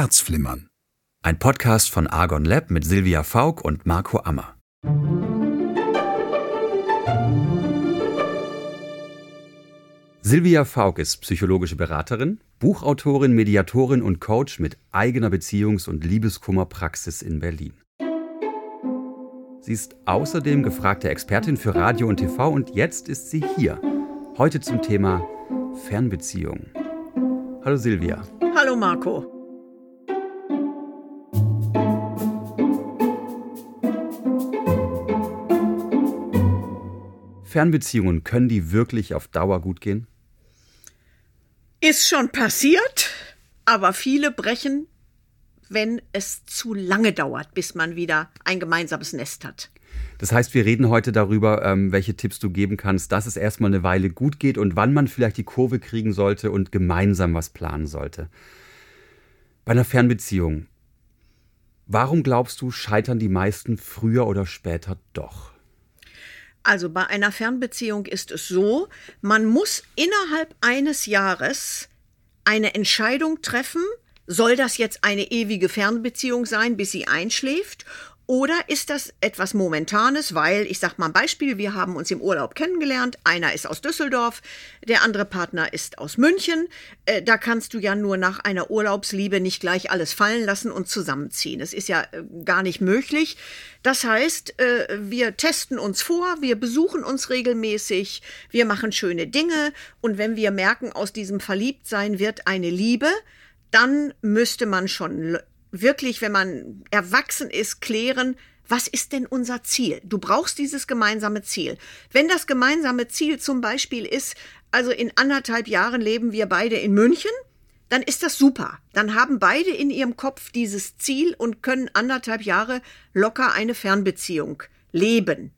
Herzflimmern. Ein Podcast von Argon Lab mit Silvia Faulk und Marco Ammer. Silvia Faulk ist psychologische Beraterin, Buchautorin, Mediatorin und Coach mit eigener Beziehungs- und Liebeskummerpraxis in Berlin. Sie ist außerdem gefragte Expertin für Radio und TV und jetzt ist sie hier. Heute zum Thema Fernbeziehung. Hallo Silvia. Hallo Marco. Fernbeziehungen, können die wirklich auf Dauer gut gehen? Ist schon passiert, aber viele brechen, wenn es zu lange dauert, bis man wieder ein gemeinsames Nest hat. Das heißt, wir reden heute darüber, ähm, welche Tipps du geben kannst, dass es erstmal eine Weile gut geht und wann man vielleicht die Kurve kriegen sollte und gemeinsam was planen sollte. Bei einer Fernbeziehung, warum glaubst du, scheitern die meisten früher oder später doch? Also bei einer Fernbeziehung ist es so, man muss innerhalb eines Jahres eine Entscheidung treffen, soll das jetzt eine ewige Fernbeziehung sein, bis sie einschläft? Oder ist das etwas Momentanes, weil, ich sag mal ein Beispiel, wir haben uns im Urlaub kennengelernt, einer ist aus Düsseldorf, der andere Partner ist aus München. Äh, da kannst du ja nur nach einer Urlaubsliebe nicht gleich alles fallen lassen und zusammenziehen. Das ist ja äh, gar nicht möglich. Das heißt, äh, wir testen uns vor, wir besuchen uns regelmäßig, wir machen schöne Dinge und wenn wir merken, aus diesem Verliebtsein wird eine Liebe, dann müsste man schon wirklich, wenn man erwachsen ist, klären, was ist denn unser Ziel? Du brauchst dieses gemeinsame Ziel. Wenn das gemeinsame Ziel zum Beispiel ist, also in anderthalb Jahren leben wir beide in München, dann ist das super. Dann haben beide in ihrem Kopf dieses Ziel und können anderthalb Jahre locker eine Fernbeziehung leben.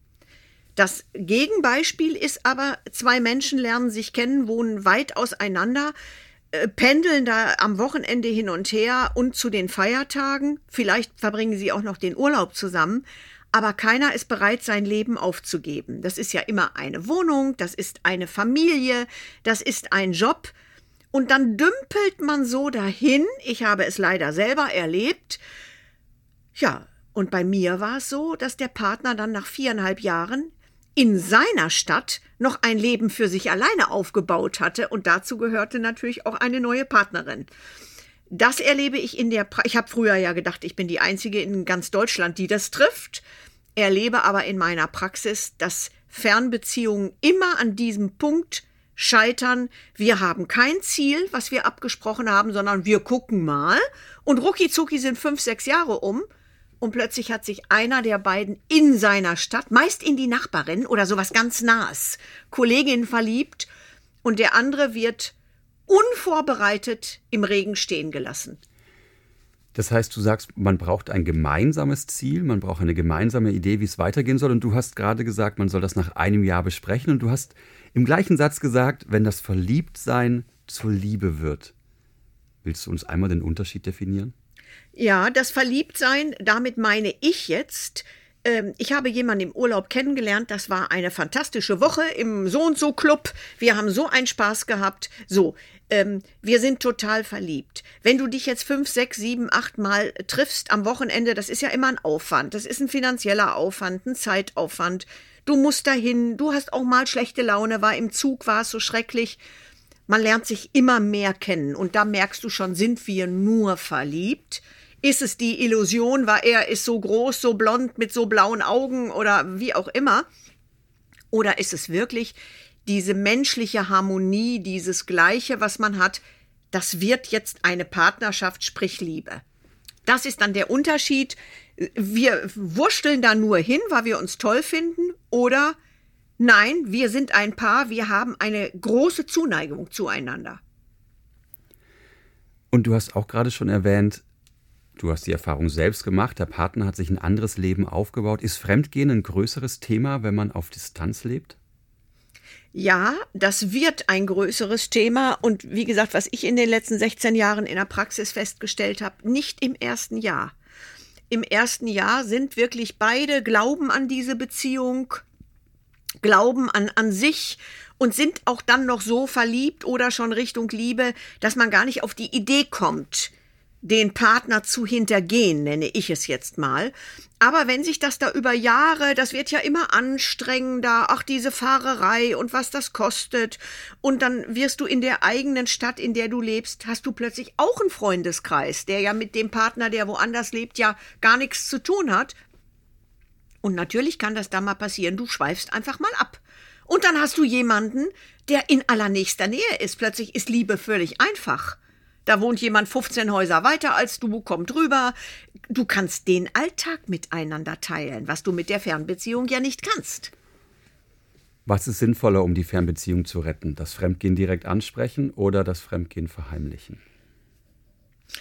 Das Gegenbeispiel ist aber, zwei Menschen lernen sich kennen, wohnen weit auseinander. Äh, pendeln da am Wochenende hin und her und zu den Feiertagen. Vielleicht verbringen sie auch noch den Urlaub zusammen. Aber keiner ist bereit, sein Leben aufzugeben. Das ist ja immer eine Wohnung, das ist eine Familie, das ist ein Job. Und dann dümpelt man so dahin. Ich habe es leider selber erlebt. Ja, und bei mir war es so, dass der Partner dann nach viereinhalb Jahren in seiner Stadt noch ein Leben für sich alleine aufgebaut hatte und dazu gehörte natürlich auch eine neue Partnerin. Das erlebe ich in der pra ich habe früher ja gedacht, ich bin die einzige in ganz Deutschland, die das trifft. Erlebe aber in meiner Praxis, dass Fernbeziehungen immer an diesem Punkt scheitern. Wir haben kein Ziel, was wir abgesprochen haben, sondern wir gucken mal und rucki zucki sind fünf, sechs Jahre um und plötzlich hat sich einer der beiden in seiner Stadt, meist in die Nachbarin oder sowas ganz Nahes, Kollegin verliebt und der andere wird unvorbereitet im Regen stehen gelassen. Das heißt, du sagst, man braucht ein gemeinsames Ziel, man braucht eine gemeinsame Idee, wie es weitergehen soll. Und du hast gerade gesagt, man soll das nach einem Jahr besprechen. Und du hast im gleichen Satz gesagt, wenn das Verliebtsein zur Liebe wird. Willst du uns einmal den Unterschied definieren? Ja, das Verliebtsein, damit meine ich jetzt, ähm, ich habe jemanden im Urlaub kennengelernt, das war eine fantastische Woche im So und so Club. Wir haben so einen Spaß gehabt. So, ähm, wir sind total verliebt. Wenn du dich jetzt fünf, sechs, sieben, acht Mal triffst am Wochenende, das ist ja immer ein Aufwand. Das ist ein finanzieller Aufwand, ein Zeitaufwand. Du musst dahin, du hast auch mal schlechte Laune, war im Zug, war es so schrecklich. Man lernt sich immer mehr kennen und da merkst du schon, sind wir nur verliebt? Ist es die Illusion, weil er ist so groß, so blond, mit so blauen Augen oder wie auch immer? Oder ist es wirklich diese menschliche Harmonie, dieses Gleiche, was man hat, das wird jetzt eine Partnerschaft, sprich Liebe. Das ist dann der Unterschied. Wir wursteln da nur hin, weil wir uns toll finden, oder nein, wir sind ein Paar, wir haben eine große Zuneigung zueinander. Und du hast auch gerade schon erwähnt, Du hast die Erfahrung selbst gemacht, der Partner hat sich ein anderes Leben aufgebaut. Ist Fremdgehen ein größeres Thema, wenn man auf Distanz lebt? Ja, das wird ein größeres Thema und wie gesagt, was ich in den letzten 16 Jahren in der Praxis festgestellt habe, nicht im ersten Jahr. Im ersten Jahr sind wirklich beide glauben an diese Beziehung, glauben an, an sich und sind auch dann noch so verliebt oder schon Richtung Liebe, dass man gar nicht auf die Idee kommt, den Partner zu hintergehen, nenne ich es jetzt mal. Aber wenn sich das da über Jahre, das wird ja immer anstrengender, ach diese Fahrerei und was das kostet, und dann wirst du in der eigenen Stadt, in der du lebst, hast du plötzlich auch einen Freundeskreis, der ja mit dem Partner, der woanders lebt, ja gar nichts zu tun hat. Und natürlich kann das da mal passieren, du schweifst einfach mal ab. Und dann hast du jemanden, der in allernächster Nähe ist. Plötzlich ist Liebe völlig einfach. Da wohnt jemand 15 Häuser weiter als du, kommt rüber. Du kannst den Alltag miteinander teilen, was du mit der Fernbeziehung ja nicht kannst. Was ist sinnvoller, um die Fernbeziehung zu retten? Das Fremdgehen direkt ansprechen oder das Fremdgehen verheimlichen?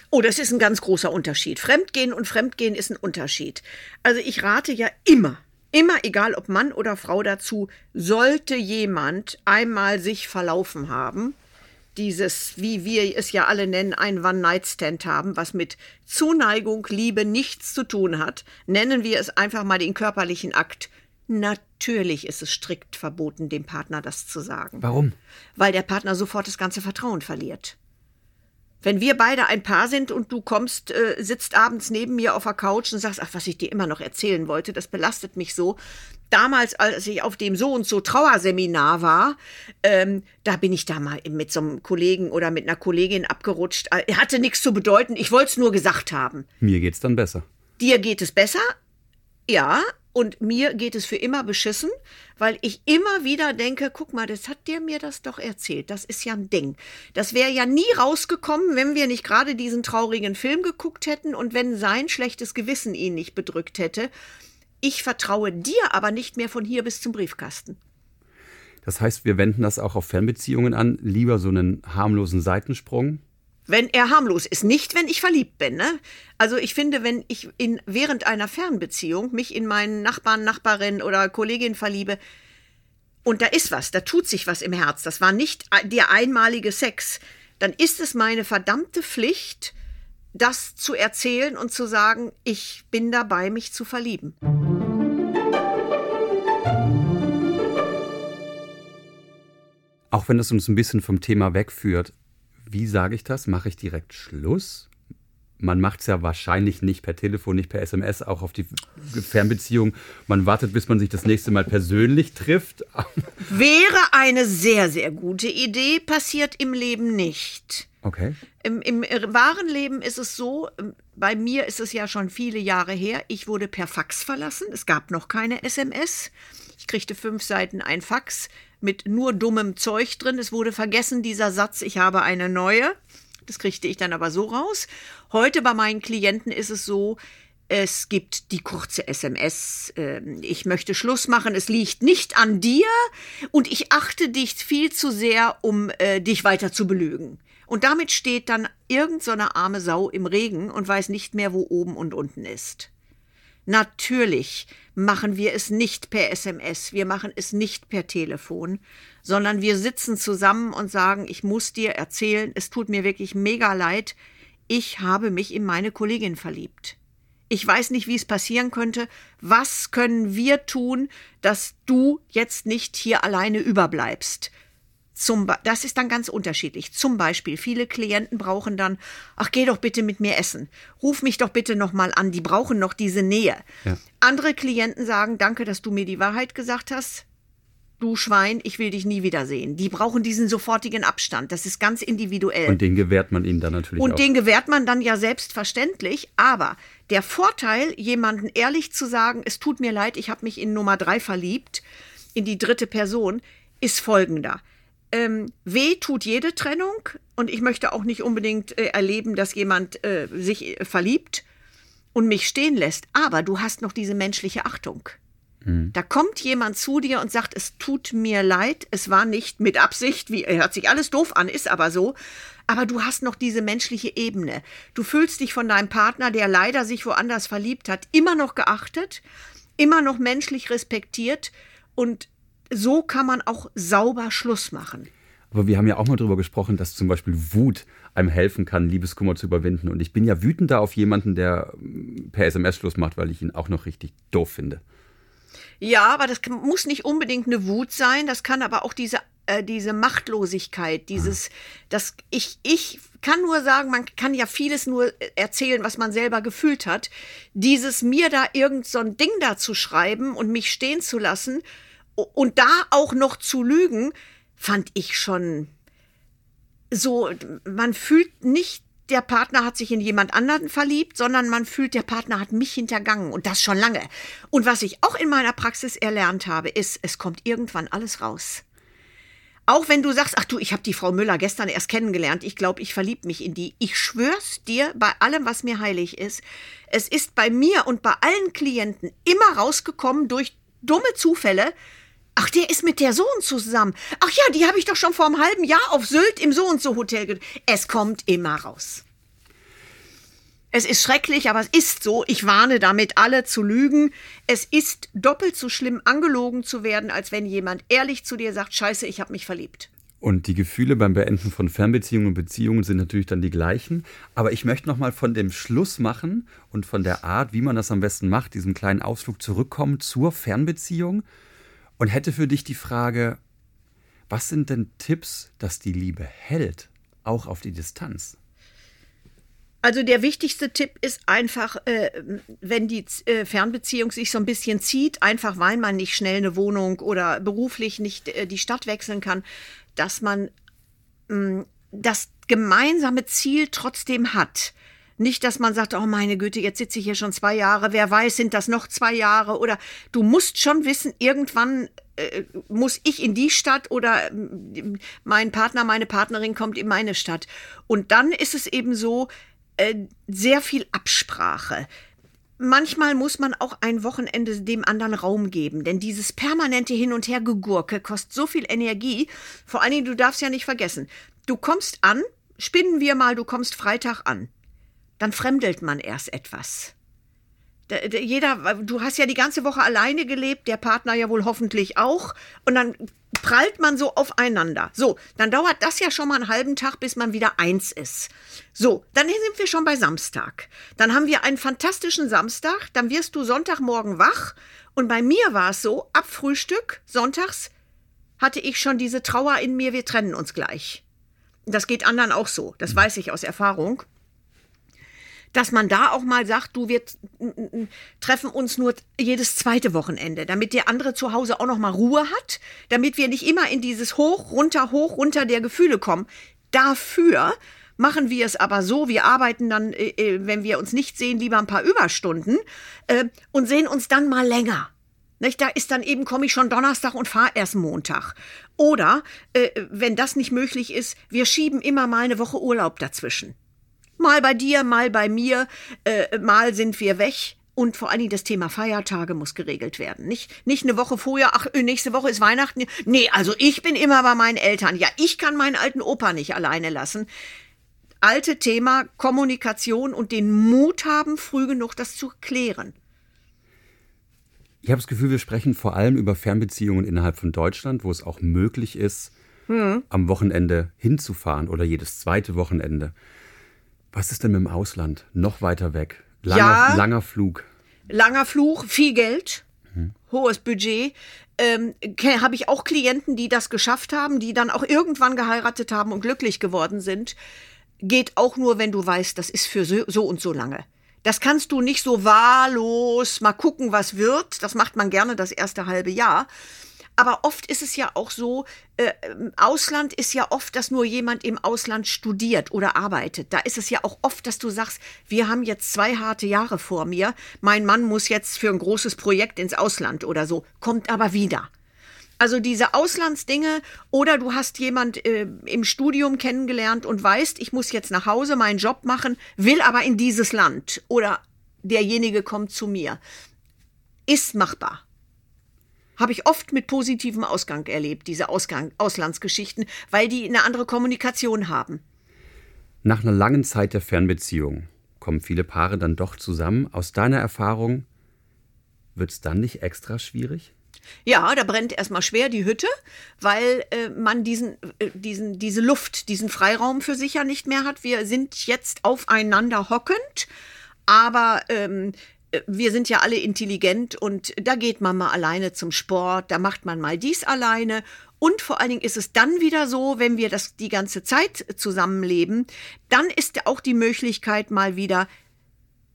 Oh, das ist ein ganz großer Unterschied. Fremdgehen und Fremdgehen ist ein Unterschied. Also ich rate ja immer, immer egal ob Mann oder Frau dazu, sollte jemand einmal sich verlaufen haben, dieses, wie wir es ja alle nennen, ein One-Night-Stand haben, was mit Zuneigung, Liebe nichts zu tun hat, nennen wir es einfach mal den körperlichen Akt. Natürlich ist es strikt verboten, dem Partner das zu sagen. Warum? Weil der Partner sofort das ganze Vertrauen verliert. Wenn wir beide ein Paar sind und du kommst, äh, sitzt abends neben mir auf der Couch und sagst, ach, was ich dir immer noch erzählen wollte, das belastet mich so. Damals, als ich auf dem so und so Trauerseminar war, ähm, da bin ich da mal mit so einem Kollegen oder mit einer Kollegin abgerutscht. Er hatte nichts zu bedeuten, ich wollte es nur gesagt haben. Mir geht's dann besser. Dir geht es besser? Ja, und mir geht es für immer beschissen, weil ich immer wieder denke, guck mal, das hat der mir das doch erzählt. Das ist ja ein Ding. Das wäre ja nie rausgekommen, wenn wir nicht gerade diesen traurigen Film geguckt hätten und wenn sein schlechtes Gewissen ihn nicht bedrückt hätte. Ich vertraue dir aber nicht mehr von hier bis zum Briefkasten. Das heißt, wir wenden das auch auf Fernbeziehungen an, lieber so einen harmlosen Seitensprung, wenn er harmlos ist. Nicht, wenn ich verliebt bin. Ne? Also ich finde, wenn ich in, während einer Fernbeziehung mich in meinen Nachbarn, Nachbarin oder Kollegin verliebe, und da ist was, da tut sich was im Herz, das war nicht der einmalige Sex, dann ist es meine verdammte Pflicht, das zu erzählen und zu sagen, ich bin dabei, mich zu verlieben. Auch wenn das uns ein bisschen vom Thema wegführt, wie sage ich das? Mache ich direkt Schluss? Man macht es ja wahrscheinlich nicht per Telefon, nicht per SMS, auch auf die Fernbeziehung. Man wartet, bis man sich das nächste Mal persönlich trifft. Wäre eine sehr, sehr gute Idee, passiert im Leben nicht. Okay. Im, Im wahren Leben ist es so, bei mir ist es ja schon viele Jahre her, ich wurde per Fax verlassen. Es gab noch keine SMS. Ich kriegte fünf Seiten ein Fax mit nur dummem Zeug drin. Es wurde vergessen, dieser Satz, ich habe eine neue. Das kriegte ich dann aber so raus. Heute bei meinen Klienten ist es so, es gibt die kurze SMS, äh, ich möchte Schluss machen, es liegt nicht an dir und ich achte dich viel zu sehr, um äh, dich weiter zu belügen. Und damit steht dann irgend so arme Sau im Regen und weiß nicht mehr, wo oben und unten ist. Natürlich machen wir es nicht per SMS, wir machen es nicht per Telefon, sondern wir sitzen zusammen und sagen, ich muss dir erzählen, es tut mir wirklich mega leid, ich habe mich in meine Kollegin verliebt. Ich weiß nicht, wie es passieren könnte. Was können wir tun, dass du jetzt nicht hier alleine überbleibst? Zum, das ist dann ganz unterschiedlich. Zum Beispiel, viele Klienten brauchen dann, ach, geh doch bitte mit mir essen. Ruf mich doch bitte nochmal an. Die brauchen noch diese Nähe. Ja. Andere Klienten sagen, danke, dass du mir die Wahrheit gesagt hast. Du Schwein, ich will dich nie wiedersehen. Die brauchen diesen sofortigen Abstand. Das ist ganz individuell. Und den gewährt man ihnen dann natürlich Und auch. den gewährt man dann ja selbstverständlich. Aber der Vorteil, jemanden ehrlich zu sagen, es tut mir leid, ich habe mich in Nummer drei verliebt, in die dritte Person, ist folgender ähm, weh tut jede Trennung und ich möchte auch nicht unbedingt äh, erleben, dass jemand äh, sich äh, verliebt und mich stehen lässt. Aber du hast noch diese menschliche Achtung. Mhm. Da kommt jemand zu dir und sagt, es tut mir leid, es war nicht mit Absicht, wie hört sich alles doof an, ist aber so. Aber du hast noch diese menschliche Ebene. Du fühlst dich von deinem Partner, der leider sich woanders verliebt hat, immer noch geachtet, immer noch menschlich respektiert und so kann man auch sauber Schluss machen. Aber wir haben ja auch mal darüber gesprochen, dass zum Beispiel Wut einem helfen kann, Liebeskummer zu überwinden. Und ich bin ja wütender auf jemanden, der mm, per SMS Schluss macht, weil ich ihn auch noch richtig doof finde. Ja, aber das muss nicht unbedingt eine Wut sein. Das kann aber auch diese äh, diese Machtlosigkeit, dieses, das, ich, ich kann nur sagen, man kann ja vieles nur erzählen, was man selber gefühlt hat. Dieses mir da irgend so ein Ding da zu schreiben und mich stehen zu lassen und da auch noch zu lügen, fand ich schon so, man fühlt nicht der Partner hat sich in jemand anderen verliebt, sondern man fühlt, der Partner hat mich hintergangen und das schon lange. Und was ich auch in meiner Praxis erlernt habe, ist, es kommt irgendwann alles raus. Auch wenn du sagst, ach du, ich habe die Frau Müller gestern erst kennengelernt, ich glaube, ich verlieb mich in die. Ich schwör's dir, bei allem, was mir heilig ist, es ist bei mir und bei allen Klienten immer rausgekommen durch dumme Zufälle, Ach, der ist mit der so und zusammen. Ach ja, die habe ich doch schon vor einem halben Jahr auf Sylt im so und so Hotel. Es kommt immer raus. Es ist schrecklich, aber es ist so. Ich warne damit alle zu lügen. Es ist doppelt so schlimm, angelogen zu werden, als wenn jemand ehrlich zu dir sagt, scheiße, ich habe mich verliebt. Und die Gefühle beim Beenden von Fernbeziehungen und Beziehungen sind natürlich dann die gleichen. Aber ich möchte nochmal von dem Schluss machen und von der Art, wie man das am besten macht, diesem kleinen Ausflug zurückkommen zur Fernbeziehung und hätte für dich die Frage, was sind denn Tipps, dass die Liebe hält, auch auf die Distanz? Also der wichtigste Tipp ist einfach, äh, wenn die äh, Fernbeziehung sich so ein bisschen zieht, einfach weil man nicht schnell eine Wohnung oder beruflich nicht äh, die Stadt wechseln kann, dass man mh, mm, das gemeinsame Ziel trotzdem hat. Nicht, dass man sagt, oh meine Güte, jetzt sitze ich hier schon zwei Jahre, wer weiß, sind das noch zwei Jahre? Oder du musst schon wissen, irgendwann äh, muss ich in die Stadt oder äh, mein Partner, meine Partnerin kommt in meine Stadt. Und dann ist es eben so, äh, sehr viel Absprache manchmal muss man auch ein Wochenende dem anderen Raum geben, denn dieses permanente Hin- und Hergegurke kostet so viel Energie. Vor allen Dingen, du darfst ja nicht vergessen, du kommst an, spinnen wir mal, du kommst Freitag an dann fremdelt man erst etwas. Jeder, du hast ja die ganze Woche alleine gelebt, der Partner ja wohl hoffentlich auch. Und dann prallt man so aufeinander. So, dann dauert das ja schon mal einen halben Tag, bis man wieder eins ist. So, dann sind wir schon bei Samstag. Dann haben wir einen fantastischen Samstag, dann wirst du Sonntagmorgen wach. Und bei mir war es so, ab Frühstück, sonntags, hatte ich schon diese Trauer in mir, wir trennen uns gleich. Das geht anderen auch so, das weiß ich aus Erfahrung dass man da auch mal sagt, du, wir treffen uns nur jedes zweite Wochenende, damit der andere zu Hause auch noch mal Ruhe hat, damit wir nicht immer in dieses hoch, runter, hoch, runter der Gefühle kommen. Dafür machen wir es aber so, wir arbeiten dann, äh, äh, wenn wir uns nicht sehen, lieber ein paar Überstunden äh, und sehen uns dann mal länger. Nicht? Da ist dann eben, komme ich schon Donnerstag und fahre erst Montag. Oder, wenn das nicht möglich ist, wir schieben immer mal eine Woche Urlaub dazwischen. Mal bei dir, mal bei mir, äh, mal sind wir weg. Und vor allen Dingen das Thema Feiertage muss geregelt werden. Nicht, nicht eine Woche vorher, ach, nächste Woche ist Weihnachten. Nee, also ich bin immer bei meinen Eltern. Ja, ich kann meinen alten Opa nicht alleine lassen. Alte Thema Kommunikation und den Mut haben, früh genug das zu klären. Ich habe das Gefühl, wir sprechen vor allem über Fernbeziehungen innerhalb von Deutschland, wo es auch möglich ist, hm. am Wochenende hinzufahren oder jedes zweite Wochenende. Was ist denn mit dem Ausland? Noch weiter weg? Langer, ja, langer Flug. Langer Flug, viel Geld, mhm. hohes Budget. Ähm, Habe ich auch Klienten, die das geschafft haben, die dann auch irgendwann geheiratet haben und glücklich geworden sind. Geht auch nur, wenn du weißt, das ist für so, so und so lange. Das kannst du nicht so wahllos mal gucken, was wird. Das macht man gerne das erste halbe Jahr. Aber oft ist es ja auch so, äh, Ausland ist ja oft, dass nur jemand im Ausland studiert oder arbeitet. Da ist es ja auch oft, dass du sagst, wir haben jetzt zwei harte Jahre vor mir. Mein Mann muss jetzt für ein großes Projekt ins Ausland oder so, kommt aber wieder. Also diese Auslandsdinge oder du hast jemand äh, im Studium kennengelernt und weißt, ich muss jetzt nach Hause meinen Job machen, will aber in dieses Land oder derjenige kommt zu mir. Ist machbar. Habe ich oft mit positivem Ausgang erlebt, diese Ausgang Auslandsgeschichten, weil die eine andere Kommunikation haben. Nach einer langen Zeit der Fernbeziehung kommen viele Paare dann doch zusammen. Aus deiner Erfahrung wird es dann nicht extra schwierig? Ja, da brennt erstmal schwer die Hütte, weil äh, man diesen, äh, diesen, diese Luft, diesen Freiraum für sich ja nicht mehr hat. Wir sind jetzt aufeinander hockend, aber ähm, wir sind ja alle intelligent und da geht man mal alleine zum Sport, da macht man mal dies alleine Und vor allen Dingen ist es dann wieder so, wenn wir das die ganze Zeit zusammenleben, dann ist auch die Möglichkeit mal wieder,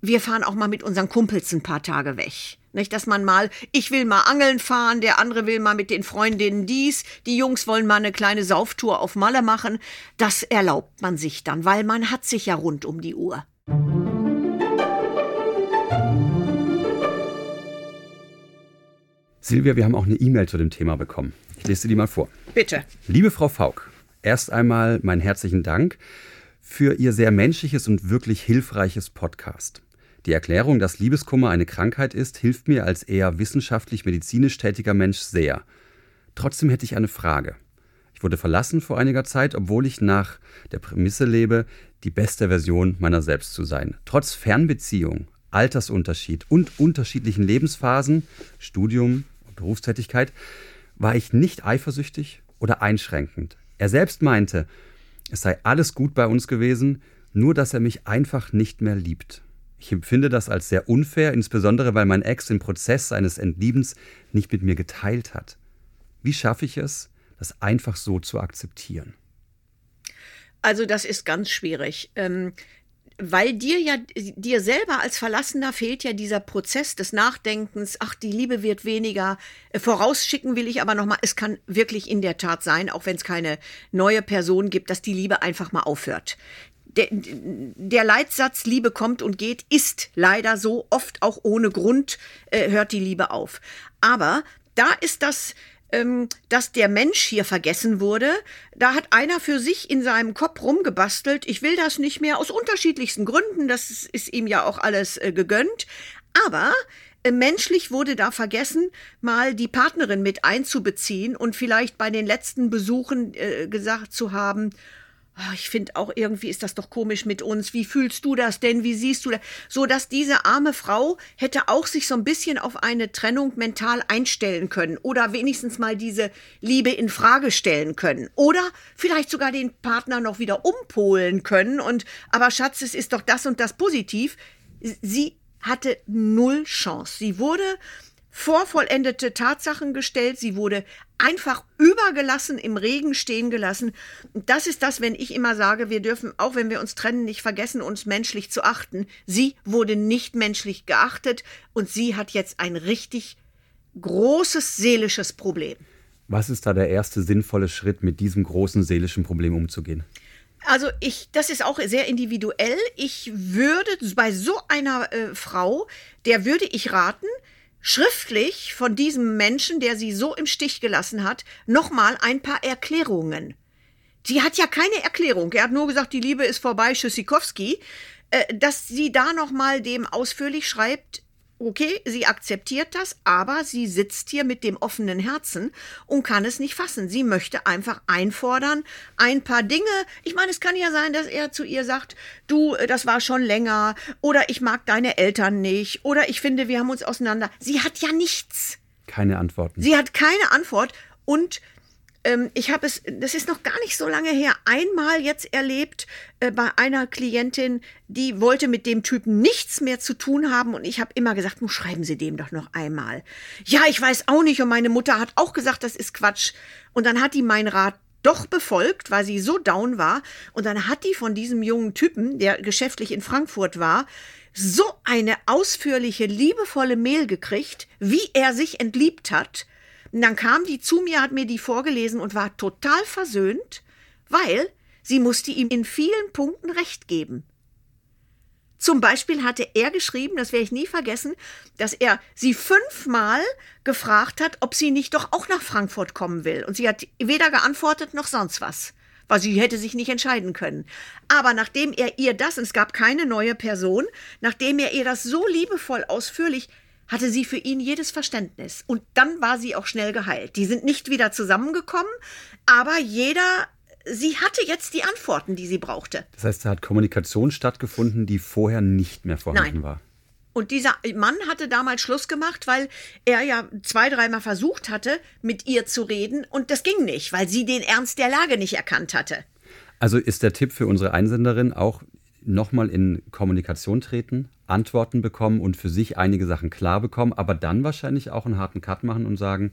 wir fahren auch mal mit unseren Kumpels ein paar Tage weg. Nicht, dass man mal, ich will mal angeln fahren, der andere will mal mit den Freundinnen dies, die Jungs wollen mal eine kleine Sauftour auf Malle machen. Das erlaubt man sich dann, weil man hat sich ja rund um die Uhr. Silvia, wir haben auch eine E-Mail zu dem Thema bekommen. Ich lese die mal vor. Bitte. Liebe Frau Faulk, erst einmal meinen herzlichen Dank für Ihr sehr menschliches und wirklich hilfreiches Podcast. Die Erklärung, dass Liebeskummer eine Krankheit ist, hilft mir als eher wissenschaftlich-medizinisch tätiger Mensch sehr. Trotzdem hätte ich eine Frage. Ich wurde verlassen vor einiger Zeit, obwohl ich nach der Prämisse lebe, die beste Version meiner selbst zu sein. Trotz Fernbeziehung, Altersunterschied und unterschiedlichen Lebensphasen, Studium Berufstätigkeit, war ich nicht eifersüchtig oder einschränkend. Er selbst meinte, es sei alles gut bei uns gewesen, nur dass er mich einfach nicht mehr liebt. Ich empfinde das als sehr unfair, insbesondere weil mein Ex den Prozess seines Entliebens nicht mit mir geteilt hat. Wie schaffe ich es, das einfach so zu akzeptieren? Also das ist ganz schwierig. Weil dir ja, dir selber als Verlassener fehlt ja dieser Prozess des Nachdenkens, ach, die Liebe wird weniger. Äh, vorausschicken will ich aber nochmal, es kann wirklich in der Tat sein, auch wenn es keine neue Person gibt, dass die Liebe einfach mal aufhört der, der Leitsatz Liebe kommt und geht ist leider so, oft auch ohne Grund äh, hört die Liebe auf. Aber da ist das, dass der Mensch hier vergessen wurde. Da hat einer für sich in seinem Kopf rumgebastelt. Ich will das nicht mehr aus unterschiedlichsten Gründen. Das ist ihm ja auch alles äh, gegönnt. Aber äh, menschlich wurde da vergessen, mal die Partnerin mit einzubeziehen und vielleicht bei den letzten Besuchen äh, gesagt zu haben, ich finde auch irgendwie ist das doch komisch mit uns. Wie fühlst du das denn? Wie siehst du das? So dass diese arme Frau hätte auch sich so ein bisschen auf eine Trennung mental einstellen können oder wenigstens mal diese Liebe in Frage stellen können oder vielleicht sogar den Partner noch wieder umpolen können und aber Schatz, es ist doch das und das positiv. Sie hatte null Chance. Sie wurde vor vollendete Tatsachen gestellt, sie wurde einfach übergelassen, im Regen stehen gelassen. Das ist das, wenn ich immer sage, wir dürfen, auch wenn wir uns trennen, nicht vergessen, uns menschlich zu achten. Sie wurde nicht menschlich geachtet und sie hat jetzt ein richtig großes seelisches Problem. Was ist da der erste sinnvolle Schritt, mit diesem großen seelischen Problem umzugehen? Also ich, das ist auch sehr individuell. Ich würde bei so einer äh, Frau, der würde ich raten, schriftlich von diesem Menschen, der sie so im Stich gelassen hat, nochmal ein paar Erklärungen. Sie hat ja keine Erklärung. Er hat nur gesagt, die Liebe ist vorbei, Tschüssikowski. Äh, dass sie da nochmal dem ausführlich schreibt, okay, sie akzeptiert das, aber sie sitzt hier mit dem offenen Herzen und kann es nicht fassen. Sie möchte einfach einfordern, ein paar Dinge. Ich meine, es kann ja sein, dass er zu ihr sagt, du, äh, das war schon länger, oder ich mag deine Eltern nicht, oder ich finde, wir haben uns auseinander. Sie hat ja nichts. Keine Antworten. Sie hat keine Antwort und ähm, ich habe es, das ist noch gar nicht so lange her, einmal jetzt erlebt äh, bei einer Klientin, die wollte mit dem Typen nichts mehr zu tun haben und ich habe immer gesagt, nun schreiben Sie dem doch noch einmal. Ja, ich weiß auch nicht und meine Mutter hat auch gesagt, das ist Quatsch. Und dann hat die meinen Rat doch befolgt, weil sie so down war. Und dann hat die von diesem jungen Typen, der geschäftlich in Frankfurt war, so eine ausführliche, liebevolle Mail gekriegt, wie er sich entliebt hat und dann kam die zu mir, hat mir die vorgelesen und war total versöhnt, weil sie musste ihm in vielen Punkten recht geben. Zum Beispiel hatte er geschrieben, das werde ich nie vergessen, dass er sie fünfmal gefragt hat, ob sie nicht doch auch nach Frankfurt kommen will. Und sie hat weder geantwortet noch sonst was, weil sie hätte sich nicht entscheiden können. Aber nachdem er ihr das, und es gab keine neue Person, nachdem er ihr das so liebevoll ausführlich hatte sie für ihn jedes Verständnis. Und dann war sie auch schnell geheilt. Die sind nicht wieder zusammengekommen, aber jeder, sie hatte jetzt die Antworten, die sie brauchte. Das heißt, da hat Kommunikation stattgefunden, die vorher nicht mehr vorhanden Nein. war. Und dieser Mann hatte damals Schluss gemacht, weil er ja zwei, dreimal versucht hatte, mit ihr zu reden und das ging nicht, weil sie den Ernst der Lage nicht erkannt hatte. Also ist der Tipp für unsere Einsenderin auch nochmal in Kommunikation treten, Antworten bekommen und für sich einige Sachen klar bekommen, aber dann wahrscheinlich auch einen harten Cut machen und sagen,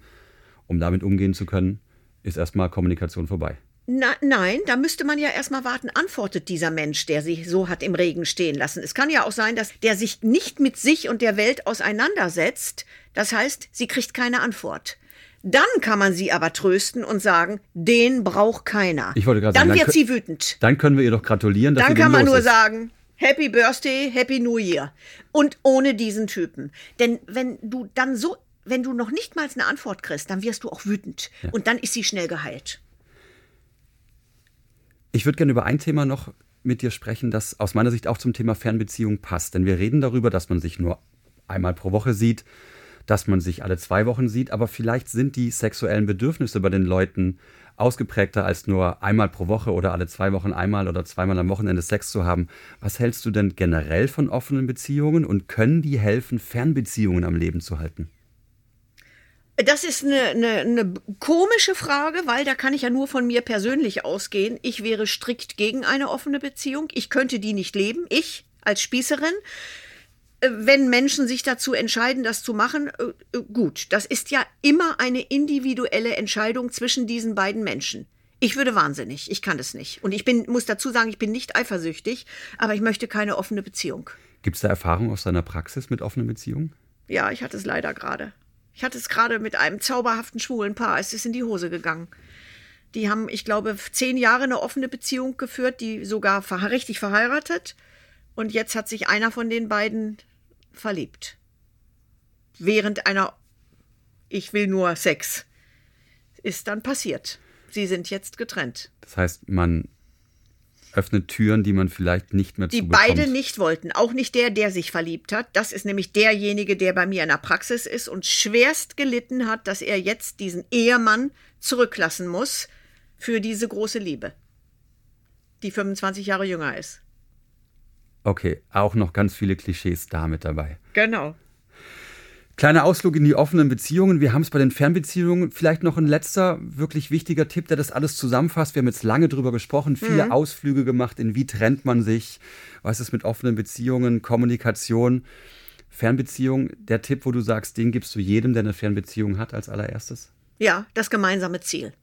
um damit umgehen zu können, ist erstmal Kommunikation vorbei. Na, nein, da müsste man ja erstmal warten, antwortet dieser Mensch, der sich so hat im Regen stehen lassen. Es kann ja auch sein, dass der sich nicht mit sich und der Welt auseinandersetzt. Das heißt, sie kriegt keine Antwort. Dann kann man sie aber trösten und sagen, den braucht keiner. Ich wollte gerade dann sagen, wird sie wütend. Dann können wir ihr doch gratulieren, dass Dann kann man nur ist. sagen, Happy Birthday, Happy New Year. Und ohne diesen Typen. Denn wenn du dann so, wenn du noch nicht mal eine Antwort kriegst, dann wirst du auch wütend. Und dann ist sie schnell geheilt. Ich würde gerne über ein Thema noch mit dir sprechen, das aus meiner Sicht auch zum Thema Fernbeziehung passt. Denn wir reden darüber, dass man sich nur einmal pro Woche sieht, dass man sich alle zwei Wochen sieht, aber vielleicht sind die sexuellen Bedürfnisse bei den Leuten ausgeprägter als nur einmal pro Woche oder alle zwei Wochen einmal oder zweimal am Wochenende Sex zu haben. Was hältst du denn generell von offenen Beziehungen und können die helfen, Fernbeziehungen am Leben zu halten? Das ist eine, eine, eine komische Frage, weil da kann ich ja nur von mir persönlich ausgehen. Ich wäre strikt gegen eine offene Beziehung. Ich könnte die nicht leben. Ich als Spießerin. Äh, Wenn Menschen sich dazu entscheiden, das zu machen, äh, äh, gut. Das ist ja immer eine individuelle Entscheidung zwischen diesen beiden Menschen. Ich würde wahnsinnig. Ich kann das nicht. Und ich bin, muss dazu sagen, ich bin nicht eifersüchtig, aber ich möchte keine offene Beziehung. Gibt es da Erfahrung aus deiner Praxis mit offenen Beziehungen? Ja, ich hatte es leider gerade. Ich hatte es gerade mit einem zauberhaften schwulen Paar. Es ist in die Hose gegangen. Die haben, ich glaube, zehn Jahre eine offene Beziehung geführt, die sogar verhe- richtig verheiratet. Und jetzt hat sich einer von den beiden verliebt. Während einer Ich will nur Sex ist dann passiert. Sie sind jetzt getrennt. Das heißt, man öffnet Türen, die man vielleicht nicht mehr die beide nicht wollten. Auch nicht der, der sich verliebt hat. Das ist nämlich derjenige, der bei mir in der Praxis ist und schwerst gelitten hat, dass er jetzt diesen Ehemann zurücklassen muss für diese große Liebe, die 25 Jahre jünger ist. Okay, auch noch ganz viele Klischees da mit dabei. Genau. Kleiner Ausflug in die offenen Beziehungen. Wir haben es bei den Fernbeziehungen. Vielleicht noch ein letzter, wirklich wichtiger Tipp, der das alles zusammenfasst. Wir haben jetzt lange drüber gesprochen, viele Mhm. Ausflüge gemacht, in wie trennt man sich, was ist mit offenen Beziehungen, Kommunikation, Fernbeziehung. Der Tipp, wo du sagst, den gibst du jedem, der eine Fernbeziehung hat, als allererstes? Ja, das gemeinsame Ziel.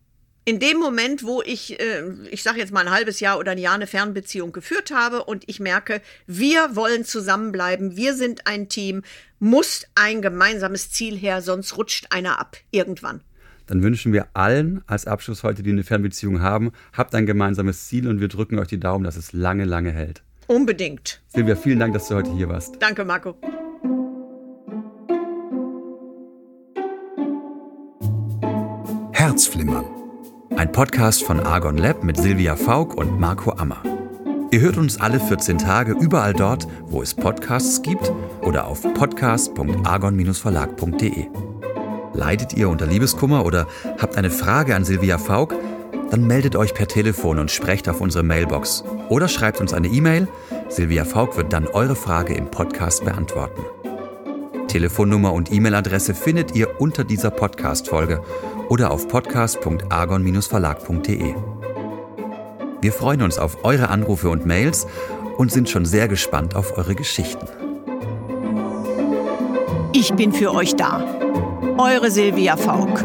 In dem Moment, wo ich, äh, ich sage jetzt mal ein halbes Jahr oder ein Jahr eine Fernbeziehung geführt habe und ich merke, wir wollen zusammenbleiben, wir sind ein Team, muss ein gemeinsames Ziel her, sonst rutscht einer ab irgendwann. Dann wünschen wir allen als Abschluss heute, die eine Fernbeziehung haben, habt ein gemeinsames Ziel und wir drücken euch die Daumen, dass es lange, lange hält. Unbedingt. Silvia, vielen Dank, dass du heute hier warst. Danke, Marco. Herzflimmern. Ein Podcast von Argon Lab mit Silvia Faulk und Marco Ammer. Ihr hört uns alle 14 Tage überall dort, wo es Podcasts gibt oder auf podcast.argon-verlag.de. Leidet ihr unter Liebeskummer oder habt eine Frage an Silvia Faulk? Dann meldet euch per Telefon und sprecht auf unsere Mailbox oder schreibt uns eine E-Mail. Silvia Faulk wird dann eure Frage im Podcast beantworten. Telefonnummer und E-Mail-Adresse findet ihr unter dieser Podcast-Folge oder auf podcast.argon-verlag.de. Wir freuen uns auf eure Anrufe und Mails und sind schon sehr gespannt auf eure Geschichten. Ich bin für euch da. Eure Silvia Faulk.